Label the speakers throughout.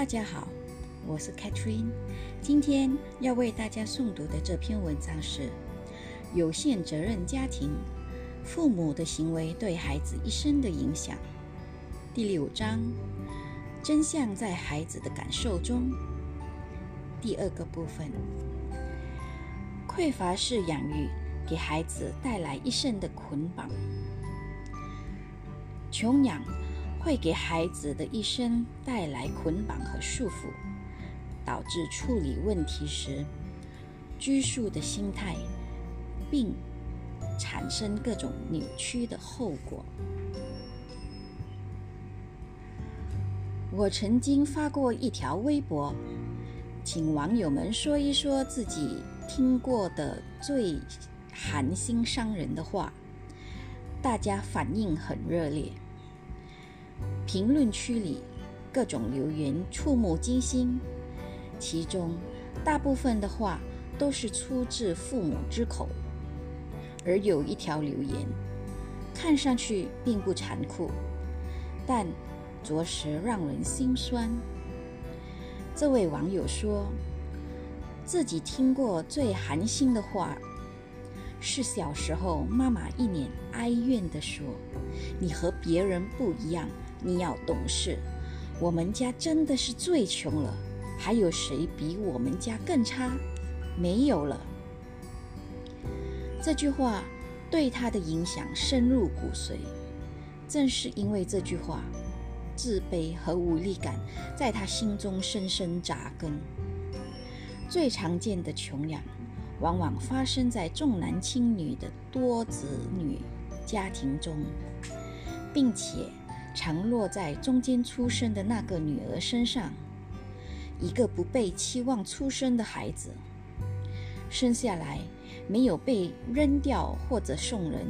Speaker 1: 大家好，我是 Catherine。今天要为大家诵读的这篇文章是《有限责任家庭：父母的行为对孩子一生的影响》第六章：真相在孩子的感受中。第二个部分：匮乏式养育给孩子带来一生的捆绑，穷养。会给孩子的一生带来捆绑和束缚，导致处理问题时拘束的心态，并产生各种扭曲的后果。我曾经发过一条微博，请网友们说一说自己听过的最寒心伤人的话，大家反应很热烈。评论区里各种留言触目惊心，其中大部分的话都是出自父母之口，而有一条留言看上去并不残酷，但着实让人心酸。这位网友说，自己听过最寒心的话，是小时候妈妈一脸哀怨地说：“你和别人不一样。”你要懂事，我们家真的是最穷了，还有谁比我们家更差？没有了。这句话对他的影响深入骨髓，正是因为这句话，自卑和无力感在他心中深深扎根。最常见的穷养，往往发生在重男轻女的多子女家庭中，并且。常落在中间出生的那个女儿身上，一个不被期望出生的孩子，生下来没有被扔掉或者送人，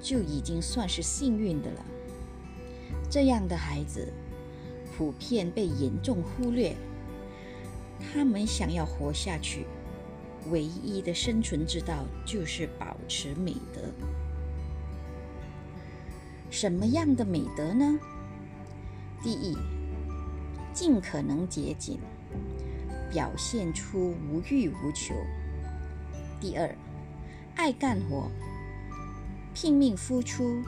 Speaker 1: 就已经算是幸运的了。这样的孩子普遍被严重忽略，他们想要活下去，唯一的生存之道就是保持美德。什么样的美德呢？第一，尽可能节俭，表现出无欲无求；第二，爱干活，拼命付出，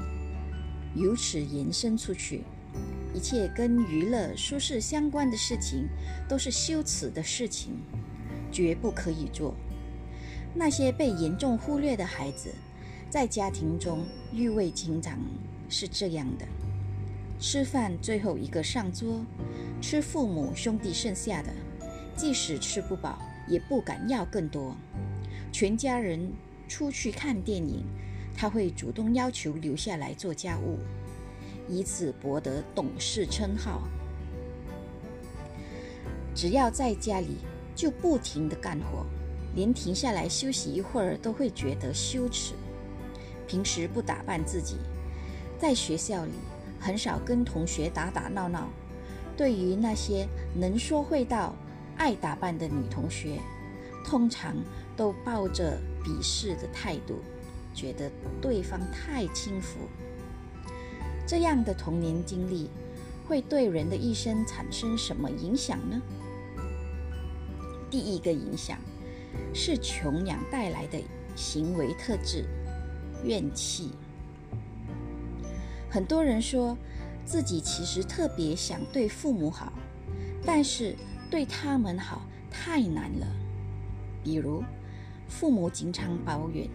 Speaker 1: 由此延伸出去，一切跟娱乐舒适相关的事情都是羞耻的事情，绝不可以做。那些被严重忽略的孩子，在家庭中欲为情长。是这样的，吃饭最后一个上桌，吃父母兄弟剩下的，即使吃不饱，也不敢要更多。全家人出去看电影，他会主动要求留下来做家务，以此博得懂事称号。只要在家里，就不停地干活，连停下来休息一会儿都会觉得羞耻。平时不打扮自己。在学校里，很少跟同学打打闹闹。对于那些能说会道、爱打扮的女同学，通常都抱着鄙视的态度，觉得对方太轻浮。这样的童年经历会对人的一生产生什么影响呢？第一个影响是穷养带来的行为特质——怨气。很多人说自己其实特别想对父母好，但是对他们好太难了。比如，父母经常抱怨：“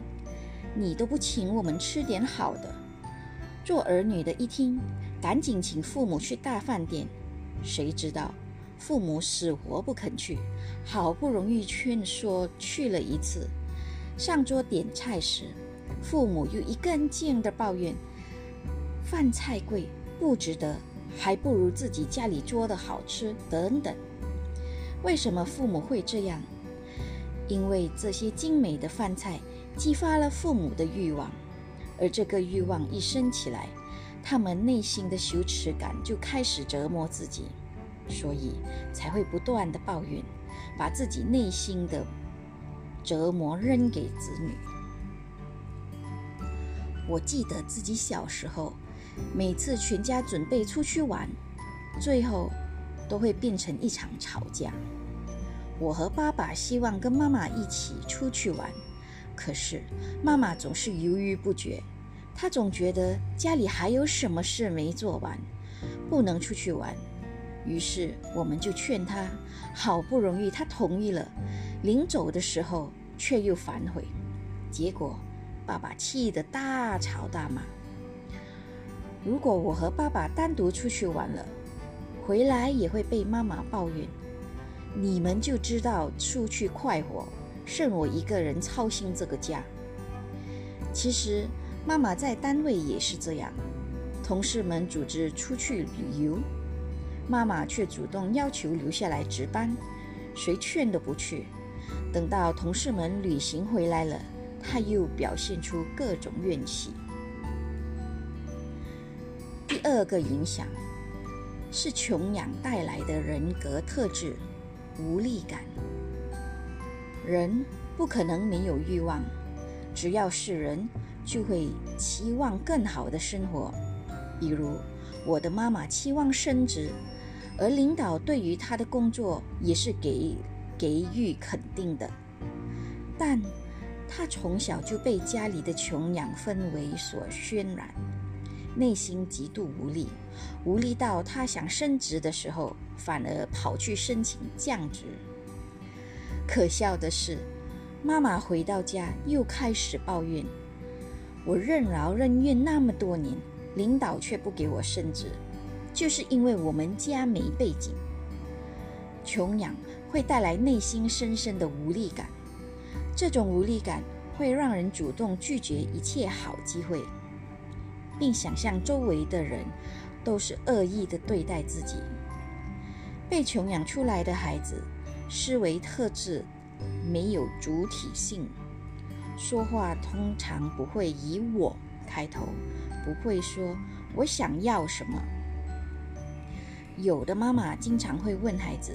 Speaker 1: 你都不请我们吃点好的。”做儿女的一听，赶紧请父母去大饭店。谁知道父母死活不肯去，好不容易劝说去了一次，上桌点菜时，父母又一根劲地抱怨。饭菜贵，不值得，还不如自己家里做的好吃。等等，为什么父母会这样？因为这些精美的饭菜激发了父母的欲望，而这个欲望一升起来，他们内心的羞耻感就开始折磨自己，所以才会不断的抱怨，把自己内心的折磨扔给子女。我记得自己小时候。每次全家准备出去玩，最后都会变成一场吵架。我和爸爸希望跟妈妈一起出去玩，可是妈妈总是犹豫不决。她总觉得家里还有什么事没做完，不能出去玩。于是我们就劝她，好不容易她同意了，临走的时候却又反悔。结果爸爸气得大吵大骂。如果我和爸爸单独出去玩了，回来也会被妈妈抱怨。你们就知道出去快活，剩我一个人操心这个家。其实妈妈在单位也是这样，同事们组织出去旅游，妈妈却主动要求留下来值班，谁劝都不去。等到同事们旅行回来了，她又表现出各种怨气。第二个影响是穷养带来的人格特质。无力感，人不可能没有欲望，只要是人，就会期望更好的生活。比如，我的妈妈期望升职，而领导对于她的工作也是给给予肯定的。但她从小就被家里的穷养氛围所渲染，内心极度无力，无力到他想升职的时候。反而跑去申请降职。可笑的是，妈妈回到家又开始抱怨：“我任劳任怨那么多年，领导却不给我升职，就是因为我们家没背景。”穷养会带来内心深深的无力感，这种无力感会让人主动拒绝一切好机会，并想象周围的人都是恶意的对待自己。被穷养出来的孩子，思维特质没有主体性，说话通常不会以“我”开头，不会说“我想要什么”。有的妈妈经常会问孩子：“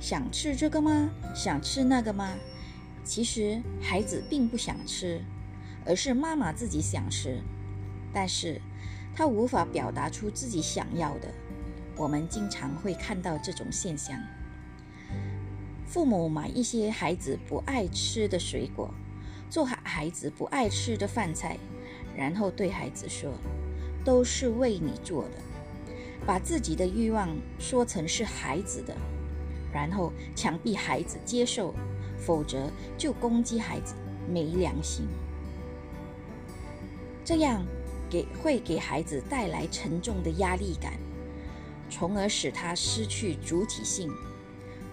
Speaker 1: 想吃这个吗？想吃那个吗？”其实孩子并不想吃，而是妈妈自己想吃，但是他无法表达出自己想要的。我们经常会看到这种现象：父母买一些孩子不爱吃的水果，做孩子不爱吃的饭菜，然后对孩子说：“都是为你做的。”把自己的欲望说成是孩子的，然后强逼孩子接受，否则就攻击孩子没良心。这样给会给孩子带来沉重的压力感。从而使他失去主体性，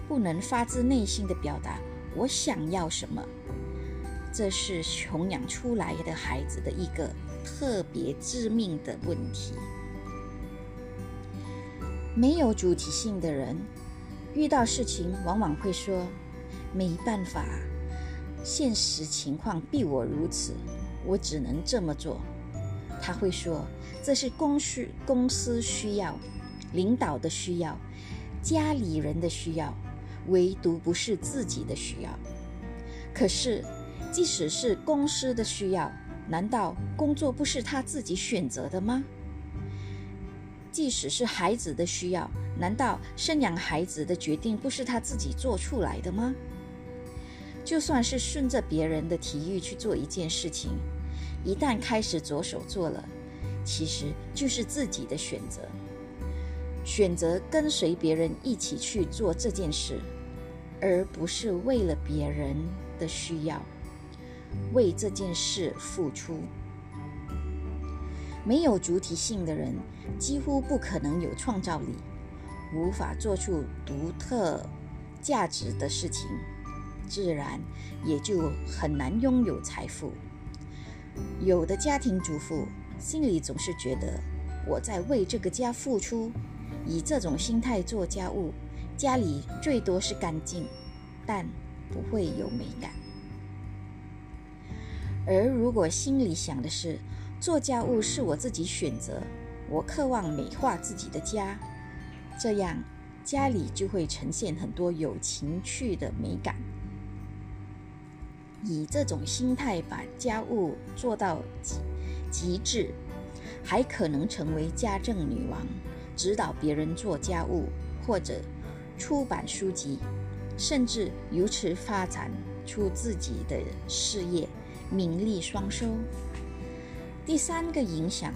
Speaker 1: 不能发自内心的表达我想要什么。这是穷养出来的孩子的一个特别致命的问题。没有主体性的人，遇到事情往往会说：“没办法，现实情况逼我如此，我只能这么做。”他会说：“这是公司公司需要。”领导的需要，家里人的需要，唯独不是自己的需要。可是，即使是公司的需要，难道工作不是他自己选择的吗？即使是孩子的需要，难道生养孩子的决定不是他自己做出来的吗？就算是顺着别人的提议去做一件事情，一旦开始着手做了，其实就是自己的选择。选择跟随别人一起去做这件事，而不是为了别人的需要为这件事付出。没有主体性的人，几乎不可能有创造力，无法做出独特价值的事情，自然也就很难拥有财富。有的家庭主妇心里总是觉得我在为这个家付出。以这种心态做家务，家里最多是干净，但不会有美感。而如果心里想的是做家务是我自己选择，我渴望美化自己的家，这样家里就会呈现很多有情趣的美感。以这种心态把家务做到极极致，还可能成为家政女王。指导别人做家务，或者出版书籍，甚至由此发展出自己的事业，名利双收。第三个影响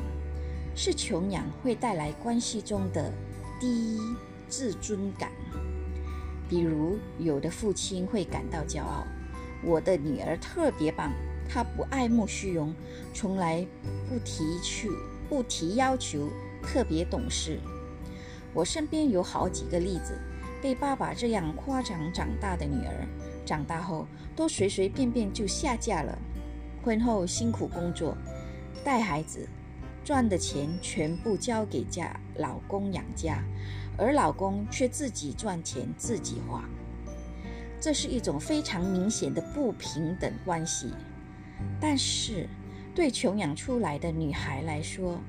Speaker 1: 是穷养会带来关系中的低自尊感，比如有的父亲会感到骄傲：“我的女儿特别棒，她不爱慕虚荣，从来不提去不提要求，特别懂事。”我身边有好几个例子，被爸爸这样夸奖长大的女儿，长大后都随随便便就下嫁了，婚后辛苦工作。带孩子赚的钱全部交给家老公养家，而老公却自己赚钱自己花，这是一种非常明显的不平等关系。但是对穷养出来的女孩来说，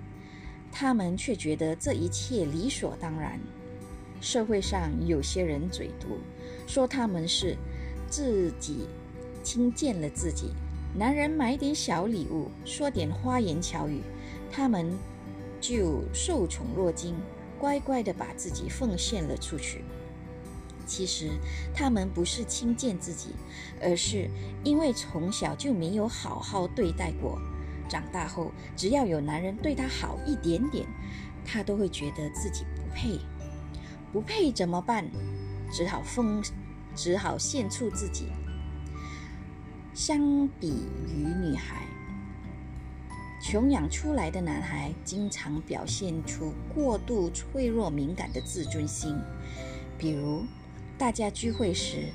Speaker 1: 她们却觉得这一切理所当然。社会上有些人嘴毒，说他们是自己轻贱了自己。男人买点小礼物，说点花言巧语，他们就受宠若惊，乖乖的把自己奉献了出去。其实他们不是轻贱自己，而是因为从小就没有好好对待过，长大后只要有男人对她好一点点，她都会觉得自己不配。不配怎么办？只好奉，只好献出自己。相比于女孩，穷养出来的男孩经常表现出过度脆弱敏感的自尊心。比如，大家聚会时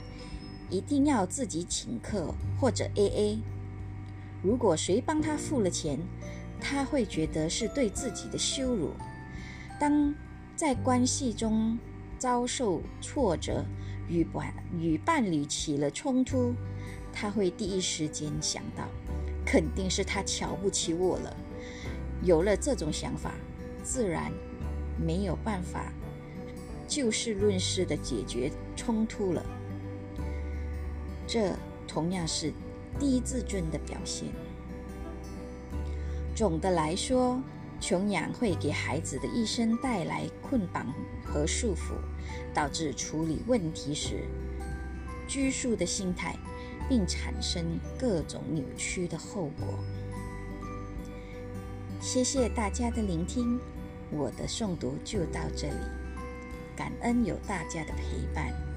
Speaker 1: 一定要自己请客或者 AA。如果谁帮他付了钱，他会觉得是对自己的羞辱。当在关系中遭受挫折，与伴与伴侣起了冲突。他会第一时间想到，肯定是他瞧不起我了。有了这种想法，自然没有办法就事论事的解决冲突了。这同样是低自尊的表现。总的来说，穷养会给孩子的一生带来捆绑和束缚，导致处理问题时拘束的心态。并产生各种扭曲的后果。谢谢大家的聆听，我的诵读就到这里，感恩有大家的陪伴。